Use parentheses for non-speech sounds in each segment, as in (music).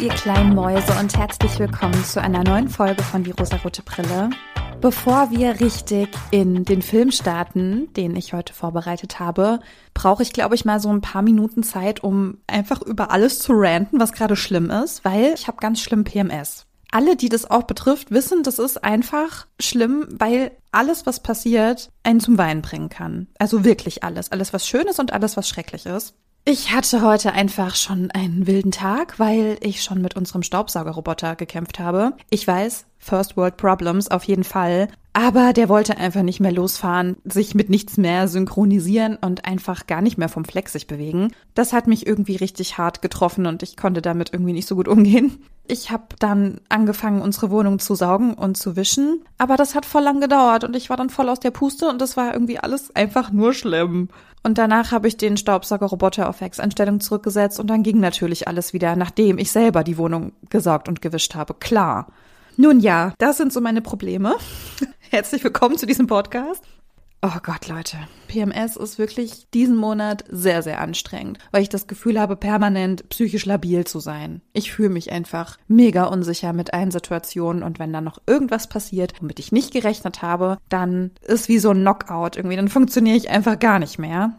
ihr kleinen Mäuse und herzlich willkommen zu einer neuen Folge von Die rosarote Brille. Bevor wir richtig in den Film starten, den ich heute vorbereitet habe, brauche ich, glaube ich, mal so ein paar Minuten Zeit, um einfach über alles zu ranten, was gerade schlimm ist, weil ich habe ganz schlimm PMS. Alle, die das auch betrifft, wissen, das ist einfach schlimm, weil alles, was passiert, einen zum Weinen bringen kann. Also wirklich alles. Alles, was schön ist und alles, was schrecklich ist. Ich hatte heute einfach schon einen wilden Tag, weil ich schon mit unserem Staubsaugerroboter gekämpft habe. Ich weiß, First World Problems auf jeden Fall. Aber der wollte einfach nicht mehr losfahren, sich mit nichts mehr synchronisieren und einfach gar nicht mehr vom Flex sich bewegen. Das hat mich irgendwie richtig hart getroffen und ich konnte damit irgendwie nicht so gut umgehen. Ich habe dann angefangen, unsere Wohnung zu saugen und zu wischen, aber das hat voll lang gedauert und ich war dann voll aus der Puste und das war irgendwie alles einfach nur schlimm. Und danach habe ich den Staubsaugerroboter auf Werkseinstellung zurückgesetzt und dann ging natürlich alles wieder, nachdem ich selber die Wohnung gesaugt und gewischt habe. Klar. Nun ja, das sind so meine Probleme. (laughs) Herzlich willkommen zu diesem Podcast. Oh Gott, Leute. PMS ist wirklich diesen Monat sehr, sehr anstrengend, weil ich das Gefühl habe, permanent psychisch labil zu sein. Ich fühle mich einfach mega unsicher mit allen Situationen und wenn dann noch irgendwas passiert, womit ich nicht gerechnet habe, dann ist wie so ein Knockout irgendwie, dann funktioniere ich einfach gar nicht mehr.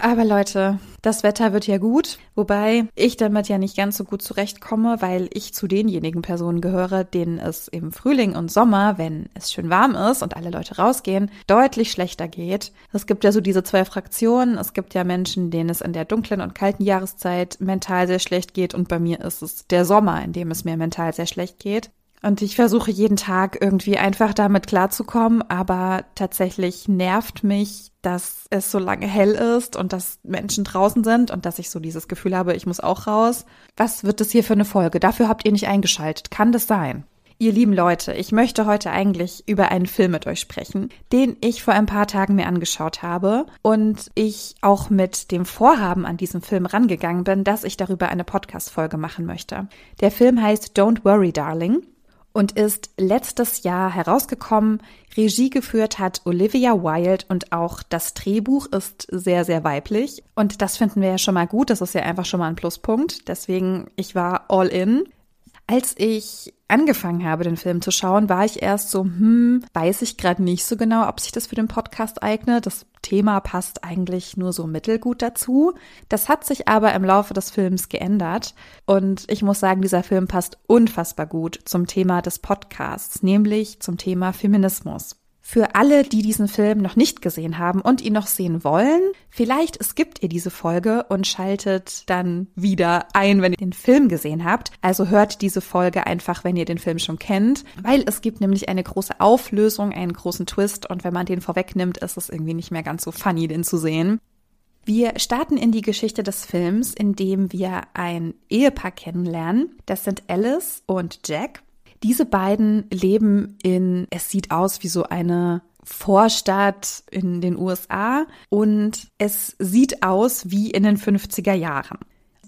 Aber Leute, das Wetter wird ja gut, wobei ich damit ja nicht ganz so gut zurechtkomme, weil ich zu denjenigen Personen gehöre, denen es im Frühling und Sommer, wenn es schön warm ist und alle Leute rausgehen, deutlich schlechter geht. Es gibt ja so diese zwei Fraktionen. Es gibt ja Menschen, denen es in der dunklen und kalten Jahreszeit mental sehr schlecht geht und bei mir ist es der Sommer, in dem es mir mental sehr schlecht geht. Und ich versuche jeden Tag irgendwie einfach damit klarzukommen, aber tatsächlich nervt mich, dass es so lange hell ist und dass Menschen draußen sind und dass ich so dieses Gefühl habe, ich muss auch raus. Was wird das hier für eine Folge? Dafür habt ihr nicht eingeschaltet. Kann das sein? Ihr lieben Leute, ich möchte heute eigentlich über einen Film mit euch sprechen, den ich vor ein paar Tagen mir angeschaut habe und ich auch mit dem Vorhaben an diesem Film rangegangen bin, dass ich darüber eine Podcast-Folge machen möchte. Der Film heißt Don't Worry, Darling und ist letztes Jahr herausgekommen. Regie geführt hat Olivia Wilde und auch das Drehbuch ist sehr, sehr weiblich. Und das finden wir ja schon mal gut. Das ist ja einfach schon mal ein Pluspunkt. Deswegen, ich war all in. Als ich angefangen habe, den Film zu schauen, war ich erst so, hm, weiß ich gerade nicht so genau, ob sich das für den Podcast eignet. Das Thema passt eigentlich nur so mittelgut dazu. Das hat sich aber im Laufe des Films geändert. Und ich muss sagen, dieser Film passt unfassbar gut zum Thema des Podcasts, nämlich zum Thema Feminismus. Für alle, die diesen Film noch nicht gesehen haben und ihn noch sehen wollen, vielleicht skippt ihr diese Folge und schaltet dann wieder ein, wenn ihr den Film gesehen habt. Also hört diese Folge einfach, wenn ihr den Film schon kennt, weil es gibt nämlich eine große Auflösung, einen großen Twist und wenn man den vorwegnimmt, ist es irgendwie nicht mehr ganz so funny, den zu sehen. Wir starten in die Geschichte des Films, indem wir ein Ehepaar kennenlernen. Das sind Alice und Jack. Diese beiden leben in, es sieht aus wie so eine Vorstadt in den USA und es sieht aus wie in den 50er Jahren.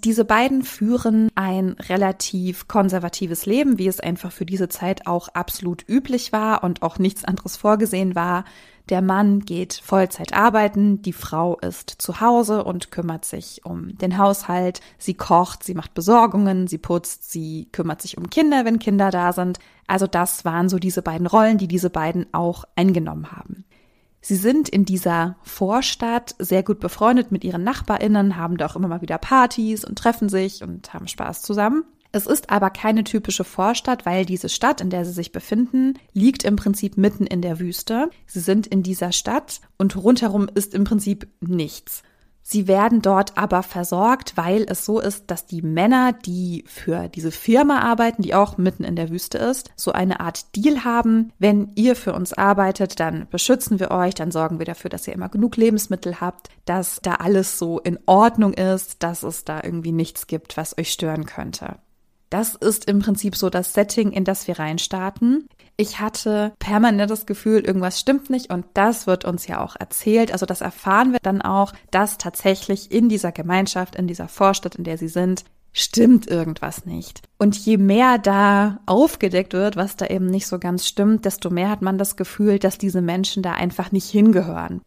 Diese beiden führen ein relativ konservatives Leben, wie es einfach für diese Zeit auch absolut üblich war und auch nichts anderes vorgesehen war. Der Mann geht Vollzeit arbeiten, die Frau ist zu Hause und kümmert sich um den Haushalt. Sie kocht, sie macht Besorgungen, sie putzt, sie kümmert sich um Kinder, wenn Kinder da sind. Also das waren so diese beiden Rollen, die diese beiden auch eingenommen haben. Sie sind in dieser Vorstadt sehr gut befreundet mit ihren Nachbarinnen, haben da auch immer mal wieder Partys und treffen sich und haben Spaß zusammen. Es ist aber keine typische Vorstadt, weil diese Stadt, in der sie sich befinden, liegt im Prinzip mitten in der Wüste. Sie sind in dieser Stadt und rundherum ist im Prinzip nichts. Sie werden dort aber versorgt, weil es so ist, dass die Männer, die für diese Firma arbeiten, die auch mitten in der Wüste ist, so eine Art Deal haben. Wenn ihr für uns arbeitet, dann beschützen wir euch, dann sorgen wir dafür, dass ihr immer genug Lebensmittel habt, dass da alles so in Ordnung ist, dass es da irgendwie nichts gibt, was euch stören könnte. Das ist im Prinzip so das Setting, in das wir reinstarten. Ich hatte permanent das Gefühl, irgendwas stimmt nicht und das wird uns ja auch erzählt. Also das erfahren wir dann auch, dass tatsächlich in dieser Gemeinschaft, in dieser Vorstadt, in der sie sind, stimmt irgendwas nicht. Und je mehr da aufgedeckt wird, was da eben nicht so ganz stimmt, desto mehr hat man das Gefühl, dass diese Menschen da einfach nicht hingehören.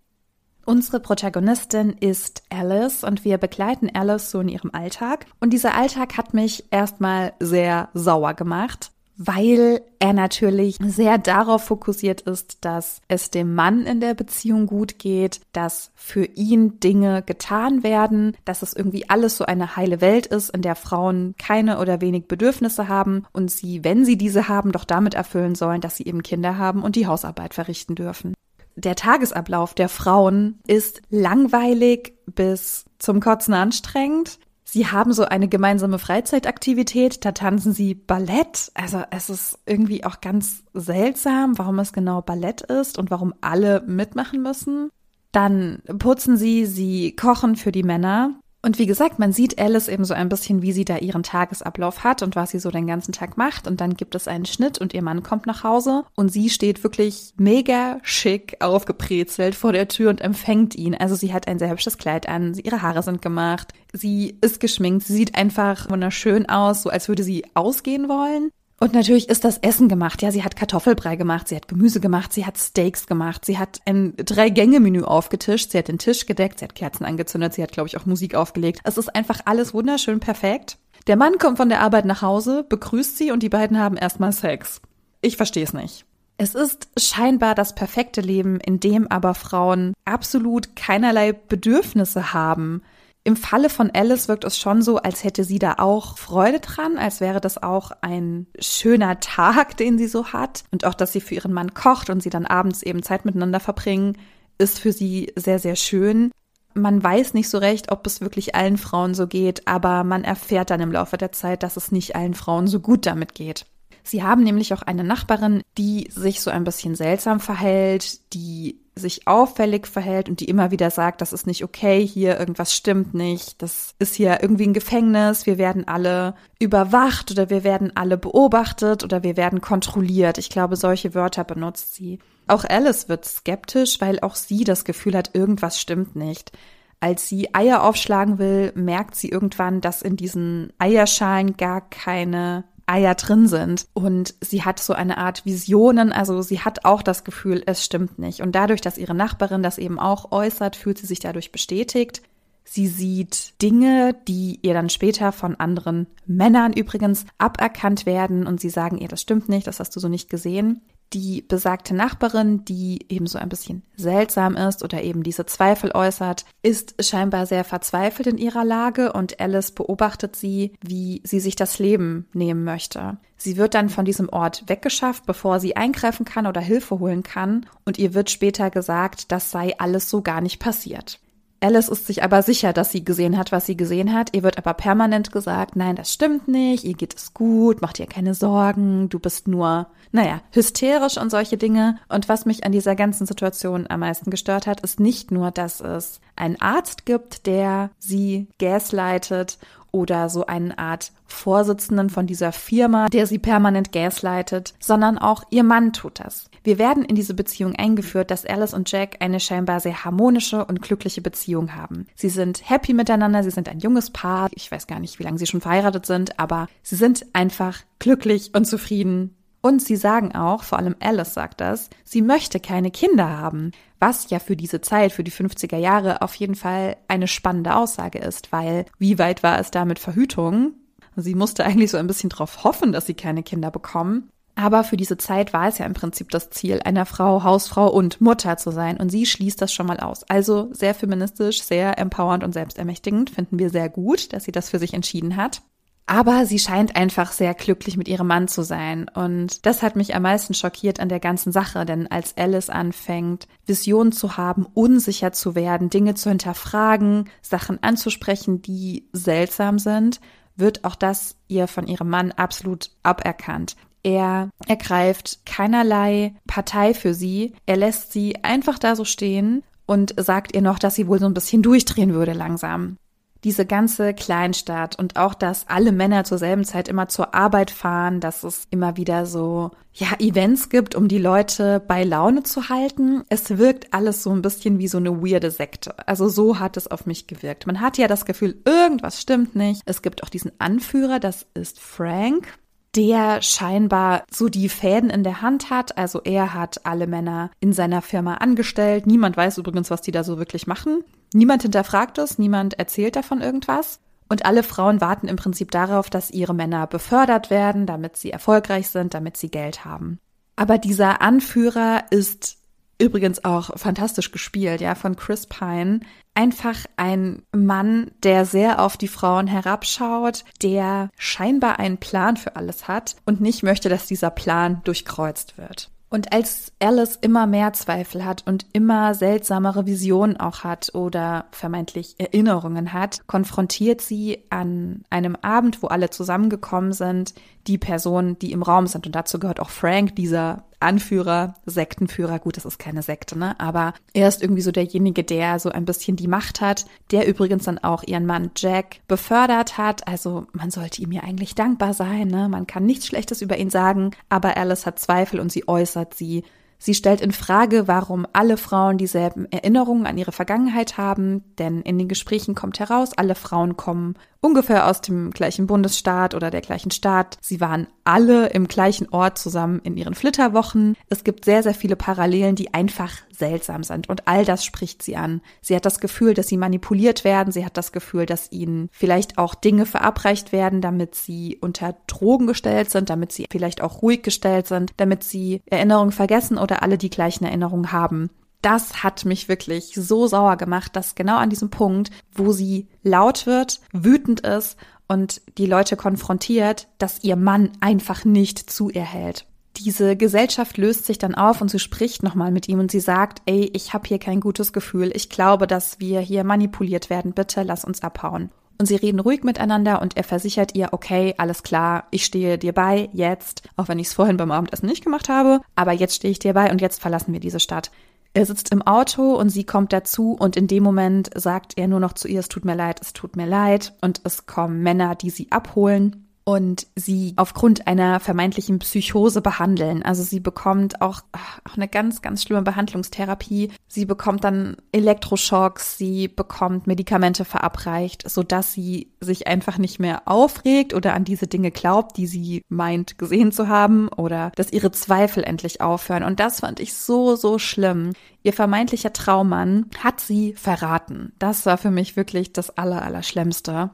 Unsere Protagonistin ist Alice und wir begleiten Alice so in ihrem Alltag. Und dieser Alltag hat mich erstmal sehr sauer gemacht, weil er natürlich sehr darauf fokussiert ist, dass es dem Mann in der Beziehung gut geht, dass für ihn Dinge getan werden, dass es irgendwie alles so eine heile Welt ist, in der Frauen keine oder wenig Bedürfnisse haben und sie, wenn sie diese haben, doch damit erfüllen sollen, dass sie eben Kinder haben und die Hausarbeit verrichten dürfen. Der Tagesablauf der Frauen ist langweilig bis zum Kotzen anstrengend. Sie haben so eine gemeinsame Freizeitaktivität, da tanzen sie Ballett. Also es ist irgendwie auch ganz seltsam, warum es genau Ballett ist und warum alle mitmachen müssen. Dann putzen sie, sie kochen für die Männer. Und wie gesagt, man sieht Alice eben so ein bisschen, wie sie da ihren Tagesablauf hat und was sie so den ganzen Tag macht. Und dann gibt es einen Schnitt und ihr Mann kommt nach Hause und sie steht wirklich mega schick aufgebrezelt vor der Tür und empfängt ihn. Also sie hat ein sehr hübsches Kleid an, ihre Haare sind gemacht, sie ist geschminkt, sie sieht einfach wunderschön aus, so als würde sie ausgehen wollen. Und natürlich ist das Essen gemacht. Ja, sie hat Kartoffelbrei gemacht, sie hat Gemüse gemacht, sie hat Steaks gemacht, sie hat ein Drei-Gänge-Menü aufgetischt, sie hat den Tisch gedeckt, sie hat Kerzen angezündet, sie hat, glaube ich, auch Musik aufgelegt. Es ist einfach alles wunderschön perfekt. Der Mann kommt von der Arbeit nach Hause, begrüßt sie und die beiden haben erstmal Sex. Ich verstehe es nicht. Es ist scheinbar das perfekte Leben, in dem aber Frauen absolut keinerlei Bedürfnisse haben. Im Falle von Alice wirkt es schon so, als hätte sie da auch Freude dran, als wäre das auch ein schöner Tag, den sie so hat. Und auch, dass sie für ihren Mann kocht und sie dann abends eben Zeit miteinander verbringen, ist für sie sehr, sehr schön. Man weiß nicht so recht, ob es wirklich allen Frauen so geht, aber man erfährt dann im Laufe der Zeit, dass es nicht allen Frauen so gut damit geht. Sie haben nämlich auch eine Nachbarin, die sich so ein bisschen seltsam verhält, die sich auffällig verhält und die immer wieder sagt, das ist nicht okay hier, irgendwas stimmt nicht, das ist hier irgendwie ein Gefängnis, wir werden alle überwacht oder wir werden alle beobachtet oder wir werden kontrolliert. Ich glaube, solche Wörter benutzt sie. Auch Alice wird skeptisch, weil auch sie das Gefühl hat, irgendwas stimmt nicht. Als sie Eier aufschlagen will, merkt sie irgendwann, dass in diesen Eierschalen gar keine Eier drin sind. Und sie hat so eine Art Visionen, also sie hat auch das Gefühl, es stimmt nicht. Und dadurch, dass ihre Nachbarin das eben auch äußert, fühlt sie sich dadurch bestätigt. Sie sieht Dinge, die ihr dann später von anderen Männern übrigens aberkannt werden und sie sagen ihr, das stimmt nicht, das hast du so nicht gesehen die besagte Nachbarin, die eben so ein bisschen seltsam ist oder eben diese Zweifel äußert, ist scheinbar sehr verzweifelt in ihrer Lage und Alice beobachtet sie, wie sie sich das Leben nehmen möchte. Sie wird dann von diesem Ort weggeschafft, bevor sie eingreifen kann oder Hilfe holen kann und ihr wird später gesagt, das sei alles so gar nicht passiert. Alice ist sich aber sicher, dass sie gesehen hat, was sie gesehen hat. Ihr wird aber permanent gesagt, nein, das stimmt nicht, ihr geht es gut, mach dir keine Sorgen, du bist nur, naja, hysterisch und solche Dinge. Und was mich an dieser ganzen Situation am meisten gestört hat, ist nicht nur, dass es einen Arzt gibt, der sie gaslightet oder so eine Art Vorsitzenden von dieser Firma, der sie permanent gaslightet, sondern auch ihr Mann tut das. Wir werden in diese Beziehung eingeführt, dass Alice und Jack eine scheinbar sehr harmonische und glückliche Beziehung haben. Sie sind happy miteinander, sie sind ein junges Paar. Ich weiß gar nicht, wie lange sie schon verheiratet sind, aber sie sind einfach glücklich und zufrieden. Und sie sagen auch, vor allem Alice sagt das, sie möchte keine Kinder haben, was ja für diese Zeit, für die 50er Jahre auf jeden Fall eine spannende Aussage ist, weil wie weit war es da mit Verhütung? Sie musste eigentlich so ein bisschen darauf hoffen, dass sie keine Kinder bekommen. Aber für diese Zeit war es ja im Prinzip das Ziel, einer Frau, Hausfrau und Mutter zu sein. Und sie schließt das schon mal aus. Also sehr feministisch, sehr empowernd und selbstermächtigend. Finden wir sehr gut, dass sie das für sich entschieden hat. Aber sie scheint einfach sehr glücklich mit ihrem Mann zu sein. Und das hat mich am meisten schockiert an der ganzen Sache, denn als Alice anfängt, Visionen zu haben, unsicher zu werden, Dinge zu hinterfragen, Sachen anzusprechen, die seltsam sind, wird auch das ihr von ihrem Mann absolut aberkannt. Er ergreift keinerlei Partei für sie. Er lässt sie einfach da so stehen und sagt ihr noch, dass sie wohl so ein bisschen durchdrehen würde langsam. Diese ganze Kleinstadt und auch, dass alle Männer zur selben Zeit immer zur Arbeit fahren, dass es immer wieder so, ja, Events gibt, um die Leute bei Laune zu halten. Es wirkt alles so ein bisschen wie so eine weirde Sekte. Also so hat es auf mich gewirkt. Man hat ja das Gefühl, irgendwas stimmt nicht. Es gibt auch diesen Anführer, das ist Frank der scheinbar so die Fäden in der Hand hat. Also er hat alle Männer in seiner Firma angestellt. Niemand weiß übrigens, was die da so wirklich machen. Niemand hinterfragt es, niemand erzählt davon irgendwas. Und alle Frauen warten im Prinzip darauf, dass ihre Männer befördert werden, damit sie erfolgreich sind, damit sie Geld haben. Aber dieser Anführer ist übrigens auch fantastisch gespielt, ja, von Chris Pine. Einfach ein Mann, der sehr auf die Frauen herabschaut, der scheinbar einen Plan für alles hat und nicht möchte, dass dieser Plan durchkreuzt wird. Und als Alice immer mehr Zweifel hat und immer seltsamere Visionen auch hat oder vermeintlich Erinnerungen hat, konfrontiert sie an einem Abend, wo alle zusammengekommen sind, die Personen, die im Raum sind. Und dazu gehört auch Frank, dieser Anführer, Sektenführer. Gut, das ist keine Sekte, ne? Aber er ist irgendwie so derjenige, der so ein bisschen die Macht hat, der übrigens dann auch ihren Mann Jack befördert hat. Also man sollte ihm ja eigentlich dankbar sein, ne? Man kann nichts Schlechtes über ihn sagen, aber Alice hat Zweifel und sie äußert sie. Sie stellt in Frage, warum alle Frauen dieselben Erinnerungen an ihre Vergangenheit haben, denn in den Gesprächen kommt heraus, alle Frauen kommen ungefähr aus dem gleichen Bundesstaat oder der gleichen Stadt. Sie waren alle im gleichen Ort zusammen in ihren Flitterwochen. Es gibt sehr, sehr viele Parallelen, die einfach seltsam sind. Und all das spricht sie an. Sie hat das Gefühl, dass sie manipuliert werden. Sie hat das Gefühl, dass ihnen vielleicht auch Dinge verabreicht werden, damit sie unter Drogen gestellt sind, damit sie vielleicht auch ruhig gestellt sind, damit sie Erinnerungen vergessen oder alle die gleichen Erinnerungen haben das hat mich wirklich so sauer gemacht, dass genau an diesem Punkt, wo sie laut wird, wütend ist und die Leute konfrontiert, dass ihr Mann einfach nicht zu ihr hält. Diese Gesellschaft löst sich dann auf und sie spricht nochmal mit ihm und sie sagt, ey, ich habe hier kein gutes Gefühl, ich glaube, dass wir hier manipuliert werden, bitte lass uns abhauen. Und sie reden ruhig miteinander und er versichert ihr, okay, alles klar, ich stehe dir bei, jetzt, auch wenn ich es vorhin beim Abendessen nicht gemacht habe, aber jetzt stehe ich dir bei und jetzt verlassen wir diese Stadt. Er sitzt im Auto und sie kommt dazu und in dem Moment sagt er nur noch zu ihr, es tut mir leid, es tut mir leid und es kommen Männer, die sie abholen und sie aufgrund einer vermeintlichen Psychose behandeln. Also sie bekommt auch, auch eine ganz, ganz schlimme Behandlungstherapie. Sie bekommt dann Elektroschocks, sie bekommt Medikamente verabreicht, sodass sie sich einfach nicht mehr aufregt oder an diese Dinge glaubt, die sie meint gesehen zu haben oder dass ihre Zweifel endlich aufhören. Und das fand ich so, so schlimm. Ihr vermeintlicher Traummann hat sie verraten. Das war für mich wirklich das Allerallerschlimmste.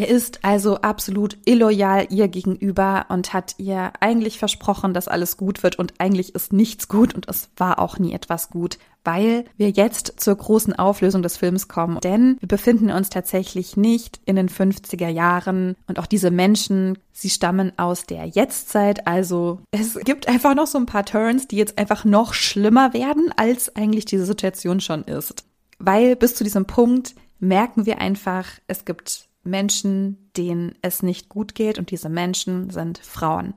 Er ist also absolut illoyal ihr gegenüber und hat ihr eigentlich versprochen, dass alles gut wird und eigentlich ist nichts gut und es war auch nie etwas gut, weil wir jetzt zur großen Auflösung des Films kommen. Denn wir befinden uns tatsächlich nicht in den 50er Jahren und auch diese Menschen, sie stammen aus der Jetztzeit. Also es gibt einfach noch so ein paar Turns, die jetzt einfach noch schlimmer werden, als eigentlich diese Situation schon ist. Weil bis zu diesem Punkt merken wir einfach, es gibt Menschen, denen es nicht gut geht und diese Menschen sind Frauen.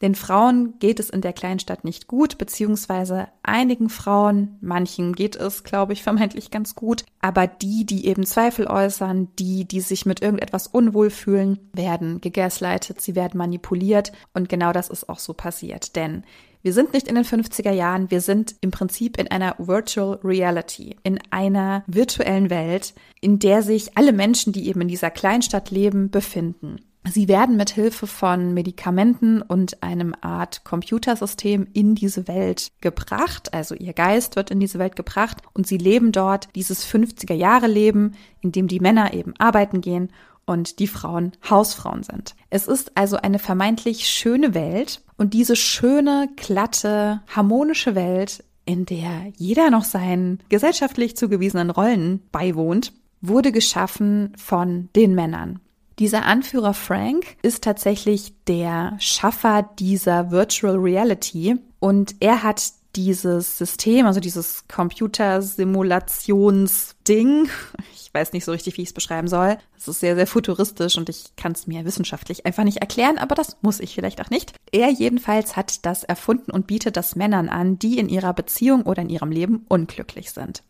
Den Frauen geht es in der Kleinstadt nicht gut, beziehungsweise einigen Frauen, manchen geht es, glaube ich, (laughs) vermeintlich ganz gut, aber die, die eben Zweifel äußern, die, die sich mit irgendetwas unwohl fühlen, werden gegaslightet, sie werden manipuliert. Und genau das ist auch so passiert, denn wir sind nicht in den 50er Jahren, wir sind im Prinzip in einer Virtual Reality, in einer virtuellen Welt, in der sich alle Menschen, die eben in dieser Kleinstadt leben, befinden. Sie werden mit Hilfe von Medikamenten und einem Art Computersystem in diese Welt gebracht, also ihr Geist wird in diese Welt gebracht und sie leben dort dieses 50er Jahre Leben, in dem die Männer eben arbeiten gehen und die Frauen Hausfrauen sind. Es ist also eine vermeintlich schöne Welt und diese schöne, glatte, harmonische Welt, in der jeder noch seinen gesellschaftlich zugewiesenen Rollen beiwohnt, wurde geschaffen von den Männern. Dieser Anführer Frank ist tatsächlich der Schaffer dieser Virtual Reality und er hat dieses System, also dieses Computersimulationsding, ich weiß nicht so richtig, wie ich es beschreiben soll. Es ist sehr, sehr futuristisch und ich kann es mir wissenschaftlich einfach nicht erklären, aber das muss ich vielleicht auch nicht. Er jedenfalls hat das erfunden und bietet das Männern an, die in ihrer Beziehung oder in ihrem Leben unglücklich sind.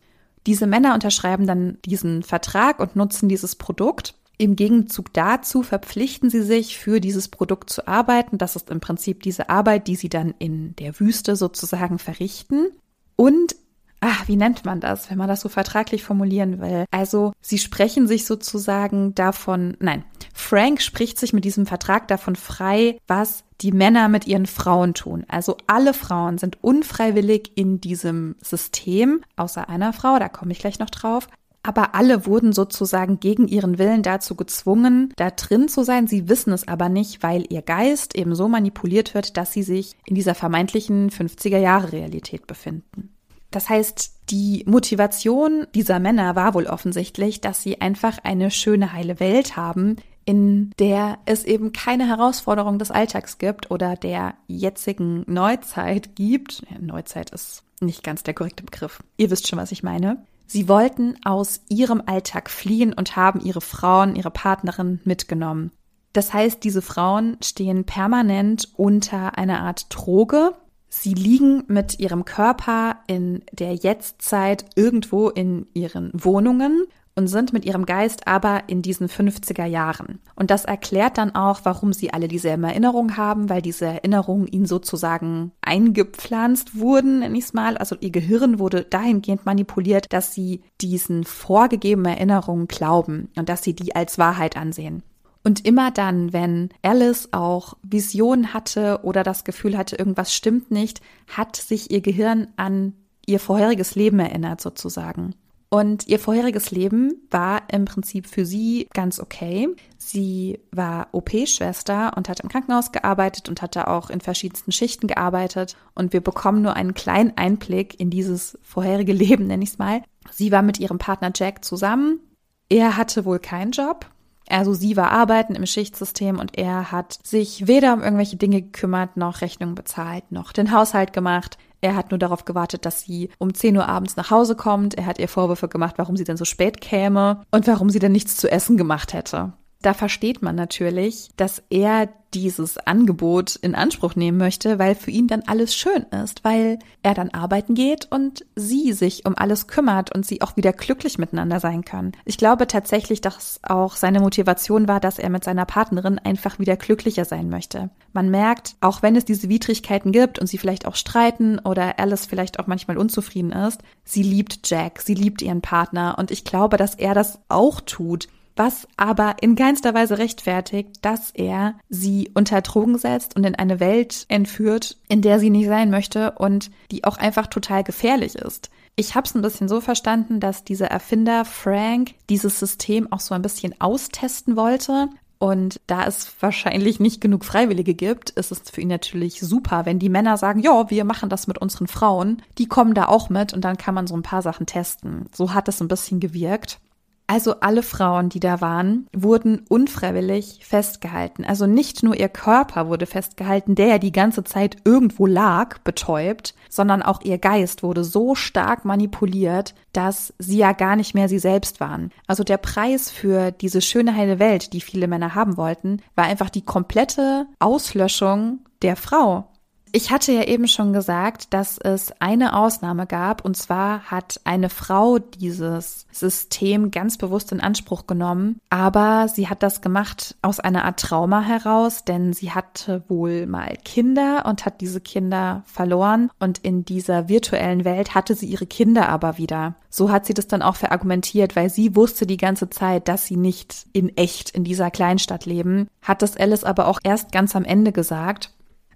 Diese Männer unterschreiben dann diesen Vertrag und nutzen dieses Produkt. Im Gegenzug dazu verpflichten sie sich, für dieses Produkt zu arbeiten. Das ist im Prinzip diese Arbeit, die sie dann in der Wüste sozusagen verrichten. Und ach, wie nennt man das, wenn man das so vertraglich formulieren will? Also, sie sprechen sich sozusagen davon, nein, Frank spricht sich mit diesem Vertrag davon frei, was die Männer mit ihren Frauen tun. Also alle Frauen sind unfreiwillig in diesem System, außer einer Frau, da komme ich gleich noch drauf. Aber alle wurden sozusagen gegen ihren Willen dazu gezwungen, da drin zu sein. Sie wissen es aber nicht, weil ihr Geist eben so manipuliert wird, dass sie sich in dieser vermeintlichen 50er Jahre Realität befinden. Das heißt, die Motivation dieser Männer war wohl offensichtlich, dass sie einfach eine schöne, heile Welt haben, in der es eben keine Herausforderung des Alltags gibt oder der jetzigen Neuzeit gibt. Neuzeit ist nicht ganz der korrekte Begriff. Ihr wisst schon, was ich meine. Sie wollten aus ihrem Alltag fliehen und haben ihre Frauen, ihre Partnerin mitgenommen. Das heißt, diese Frauen stehen permanent unter einer Art Droge. Sie liegen mit ihrem Körper in der Jetztzeit irgendwo in ihren Wohnungen und sind mit ihrem Geist aber in diesen 50er Jahren. Und das erklärt dann auch, warum sie alle dieselben Erinnerungen haben, weil diese Erinnerungen ihnen sozusagen eingepflanzt wurden, nenne ich es mal. Also ihr Gehirn wurde dahingehend manipuliert, dass sie diesen vorgegebenen Erinnerungen glauben und dass sie die als Wahrheit ansehen. Und immer dann, wenn Alice auch Visionen hatte oder das Gefühl hatte, irgendwas stimmt nicht, hat sich ihr Gehirn an ihr vorheriges Leben erinnert sozusagen. Und ihr vorheriges Leben war im Prinzip für sie ganz okay. Sie war OP-Schwester und hat im Krankenhaus gearbeitet und hatte auch in verschiedensten Schichten gearbeitet. Und wir bekommen nur einen kleinen Einblick in dieses vorherige (laughs) Leben, nenne ich es mal. Sie war mit ihrem Partner Jack zusammen. Er hatte wohl keinen Job. Also sie war arbeiten im Schichtsystem und er hat sich weder um irgendwelche Dinge gekümmert, noch Rechnungen bezahlt, noch den Haushalt gemacht. Er hat nur darauf gewartet, dass sie um 10 Uhr abends nach Hause kommt. Er hat ihr Vorwürfe gemacht, warum sie denn so spät käme und warum sie denn nichts zu essen gemacht hätte. Da versteht man natürlich, dass er dieses Angebot in Anspruch nehmen möchte, weil für ihn dann alles schön ist, weil er dann arbeiten geht und sie sich um alles kümmert und sie auch wieder glücklich miteinander sein können. Ich glaube tatsächlich, dass auch seine Motivation war, dass er mit seiner Partnerin einfach wieder glücklicher sein möchte. Man merkt, auch wenn es diese Widrigkeiten gibt und sie vielleicht auch streiten oder Alice vielleicht auch manchmal unzufrieden ist, sie liebt Jack, sie liebt ihren Partner und ich glaube, dass er das auch tut was aber in keinster Weise rechtfertigt, dass er sie unter Drogen setzt und in eine Welt entführt, in der sie nicht sein möchte und die auch einfach total gefährlich ist. Ich habe es ein bisschen so verstanden, dass dieser Erfinder Frank dieses System auch so ein bisschen austesten wollte. Und da es wahrscheinlich nicht genug Freiwillige gibt, ist es für ihn natürlich super, wenn die Männer sagen, ja, wir machen das mit unseren Frauen. Die kommen da auch mit und dann kann man so ein paar Sachen testen. So hat es ein bisschen gewirkt. Also alle Frauen, die da waren, wurden unfreiwillig festgehalten. Also nicht nur ihr Körper wurde festgehalten, der ja die ganze Zeit irgendwo lag, betäubt, sondern auch ihr Geist wurde so stark manipuliert, dass sie ja gar nicht mehr sie selbst waren. Also der Preis für diese schöne heile Welt, die viele Männer haben wollten, war einfach die komplette Auslöschung der Frau. Ich hatte ja eben schon gesagt, dass es eine Ausnahme gab, und zwar hat eine Frau dieses System ganz bewusst in Anspruch genommen, aber sie hat das gemacht aus einer Art Trauma heraus, denn sie hatte wohl mal Kinder und hat diese Kinder verloren und in dieser virtuellen Welt hatte sie ihre Kinder aber wieder. So hat sie das dann auch verargumentiert, weil sie wusste die ganze Zeit, dass sie nicht in echt in dieser Kleinstadt leben, hat das Alice aber auch erst ganz am Ende gesagt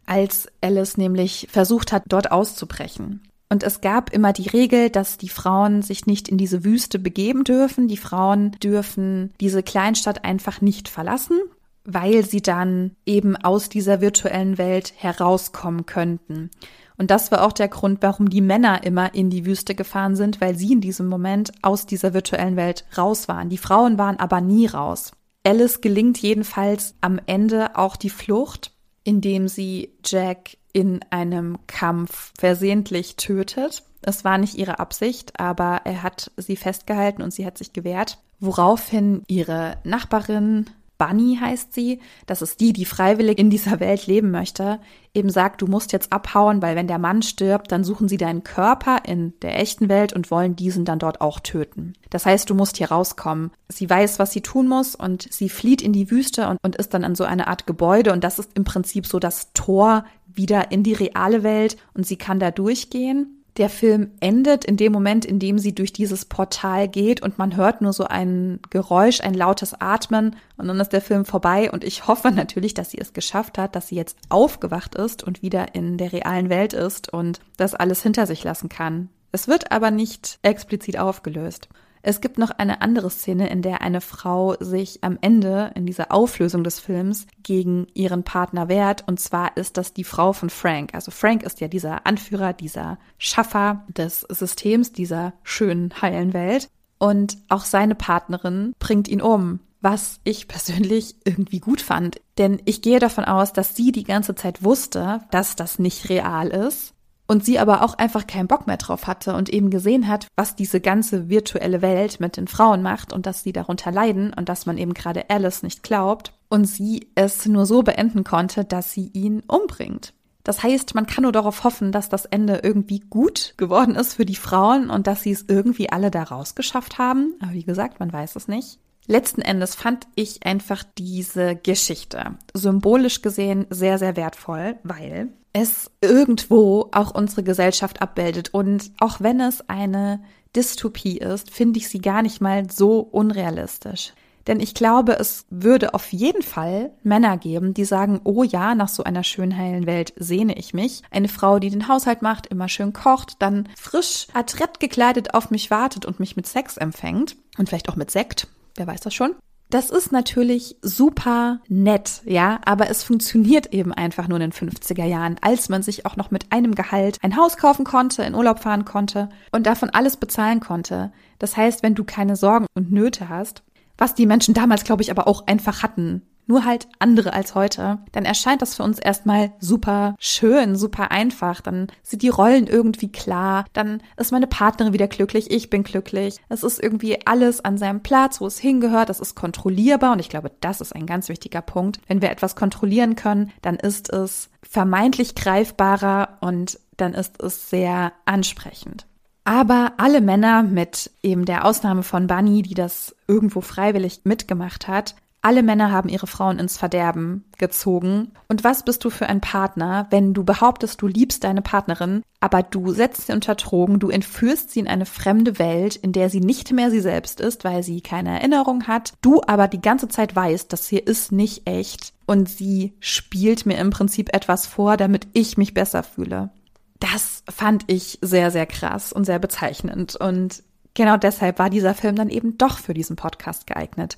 als Alice nämlich versucht hat, dort auszubrechen. Und es gab immer die Regel, dass die Frauen sich nicht in diese Wüste begeben dürfen. Die Frauen dürfen diese Kleinstadt einfach nicht verlassen, weil sie dann eben aus dieser virtuellen Welt herauskommen könnten. Und das war auch der Grund, warum die Männer immer in die Wüste gefahren sind, weil sie in diesem Moment aus dieser virtuellen Welt raus waren. Die Frauen waren aber nie raus. Alice gelingt jedenfalls am Ende auch die Flucht indem sie Jack in einem Kampf versehentlich tötet. Es war nicht ihre Absicht, aber er hat sie festgehalten und sie hat sich gewehrt, woraufhin ihre Nachbarin Bunny heißt sie, das ist die, die freiwillig in dieser Welt leben möchte, eben sagt, du musst jetzt abhauen, weil wenn der Mann stirbt, dann suchen sie deinen Körper in der echten Welt und wollen diesen dann dort auch töten. Das heißt, du musst hier rauskommen. Sie weiß, was sie tun muss und sie flieht in die Wüste und, und ist dann an so eine Art Gebäude und das ist im Prinzip so das Tor wieder in die reale Welt und sie kann da durchgehen. Der Film endet in dem Moment, in dem sie durch dieses Portal geht und man hört nur so ein Geräusch, ein lautes Atmen und dann ist der Film vorbei und ich hoffe natürlich, dass sie es geschafft hat, dass sie jetzt aufgewacht ist und wieder in der realen Welt ist und das alles hinter sich lassen kann. Es wird aber nicht explizit aufgelöst. Es gibt noch eine andere Szene, in der eine Frau sich am Ende in dieser Auflösung des Films gegen ihren Partner wehrt. Und zwar ist das die Frau von Frank. Also Frank ist ja dieser Anführer, dieser Schaffer des Systems, dieser schönen, heilen Welt. Und auch seine Partnerin bringt ihn um was ich persönlich irgendwie gut fand. Denn ich gehe davon aus, dass sie die ganze Zeit wusste, dass das nicht real ist und sie aber auch einfach keinen Bock mehr drauf hatte und eben gesehen hat, was diese ganze virtuelle Welt mit den Frauen macht und dass sie darunter leiden und dass man eben gerade Alice nicht glaubt und sie es nur so beenden konnte, dass sie ihn umbringt. Das heißt, man kann nur darauf hoffen, dass das Ende irgendwie gut geworden ist für die Frauen und dass sie es irgendwie alle da rausgeschafft haben. Aber wie gesagt, man weiß es nicht. Letzten Endes fand ich einfach diese Geschichte symbolisch gesehen sehr, sehr wertvoll, weil es irgendwo auch unsere Gesellschaft abbildet. Und auch wenn es eine Dystopie ist, finde ich sie gar nicht mal so unrealistisch. Denn ich glaube, es würde auf jeden Fall Männer geben, die sagen, oh ja, nach so einer schön heilen Welt sehne ich mich. Eine Frau, die den Haushalt macht, immer schön kocht, dann frisch adrett gekleidet auf mich wartet und mich mit Sex empfängt. Und vielleicht auch mit Sekt. Wer weiß das schon? Das ist natürlich super nett, ja, aber es funktioniert eben einfach nur in den 50er Jahren, als man sich auch noch mit einem Gehalt ein Haus kaufen konnte, in Urlaub fahren konnte und davon alles bezahlen konnte. Das heißt, wenn du keine Sorgen und Nöte hast, was die Menschen damals, glaube ich, aber auch einfach hatten, nur halt andere als heute, dann erscheint das für uns erstmal super schön, super einfach. Dann sind die Rollen irgendwie klar, dann ist meine Partnerin wieder glücklich, ich bin glücklich. Es ist irgendwie alles an seinem Platz, wo es hingehört, das ist kontrollierbar und ich glaube, das ist ein ganz wichtiger Punkt. Wenn wir etwas kontrollieren können, dann ist es vermeintlich greifbarer und dann ist es sehr ansprechend. Aber alle Männer, mit eben der Ausnahme von Bunny, die das irgendwo freiwillig mitgemacht hat, alle Männer haben ihre Frauen ins Verderben gezogen. Und was bist du für ein Partner, wenn du behauptest, du liebst deine Partnerin, aber du setzt sie unter Drogen, du entführst sie in eine fremde Welt, in der sie nicht mehr sie selbst ist, weil sie keine Erinnerung hat, du aber die ganze Zeit weißt, das hier ist nicht echt und sie spielt mir im Prinzip etwas vor, damit ich mich besser fühle. Das fand ich sehr, sehr krass und sehr bezeichnend und Genau deshalb war dieser Film dann eben doch für diesen Podcast geeignet.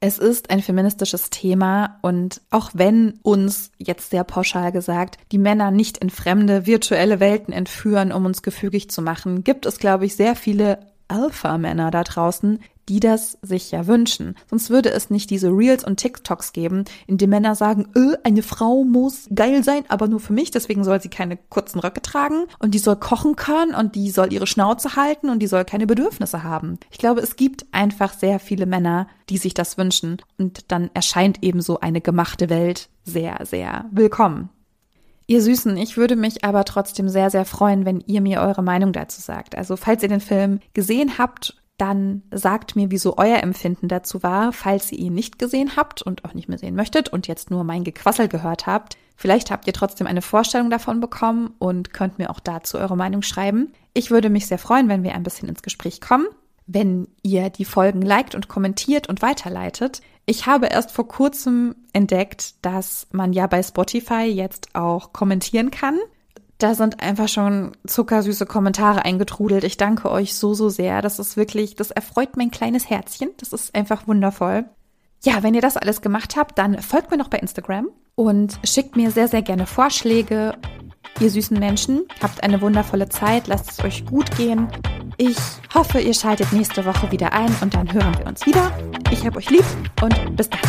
Es ist ein feministisches Thema und auch wenn uns jetzt sehr pauschal gesagt, die Männer nicht in fremde virtuelle Welten entführen, um uns gefügig zu machen, gibt es, glaube ich, sehr viele Alpha-Männer da draußen, die das sich ja wünschen. Sonst würde es nicht diese Reels und TikToks geben, in denen Männer sagen, öh, eine Frau muss geil sein, aber nur für mich, deswegen soll sie keine kurzen Röcke tragen und die soll kochen können und die soll ihre Schnauze halten und die soll keine Bedürfnisse haben. Ich glaube, es gibt einfach sehr viele Männer, die sich das wünschen und dann erscheint eben so eine gemachte Welt sehr, sehr willkommen. Ihr Süßen, ich würde mich aber trotzdem sehr, sehr freuen, wenn ihr mir eure Meinung dazu sagt. Also falls ihr den Film gesehen habt dann sagt mir, wieso euer Empfinden dazu war, falls ihr ihn nicht gesehen habt und auch nicht mehr sehen möchtet und jetzt nur mein Gequassel gehört habt. Vielleicht habt ihr trotzdem eine Vorstellung davon bekommen und könnt mir auch dazu eure Meinung schreiben. Ich würde mich sehr freuen, wenn wir ein bisschen ins Gespräch kommen, wenn ihr die Folgen liked und kommentiert und weiterleitet. Ich habe erst vor kurzem entdeckt, dass man ja bei Spotify jetzt auch kommentieren kann. Da sind einfach schon zuckersüße Kommentare eingetrudelt. Ich danke euch so, so sehr. Das ist wirklich, das erfreut mein kleines Herzchen. Das ist einfach wundervoll. Ja, wenn ihr das alles gemacht habt, dann folgt mir noch bei Instagram und schickt mir sehr, sehr gerne Vorschläge. Ihr süßen Menschen, habt eine wundervolle Zeit, lasst es euch gut gehen. Ich hoffe, ihr schaltet nächste Woche wieder ein und dann hören wir uns wieder. Ich hab euch lieb und bis dann.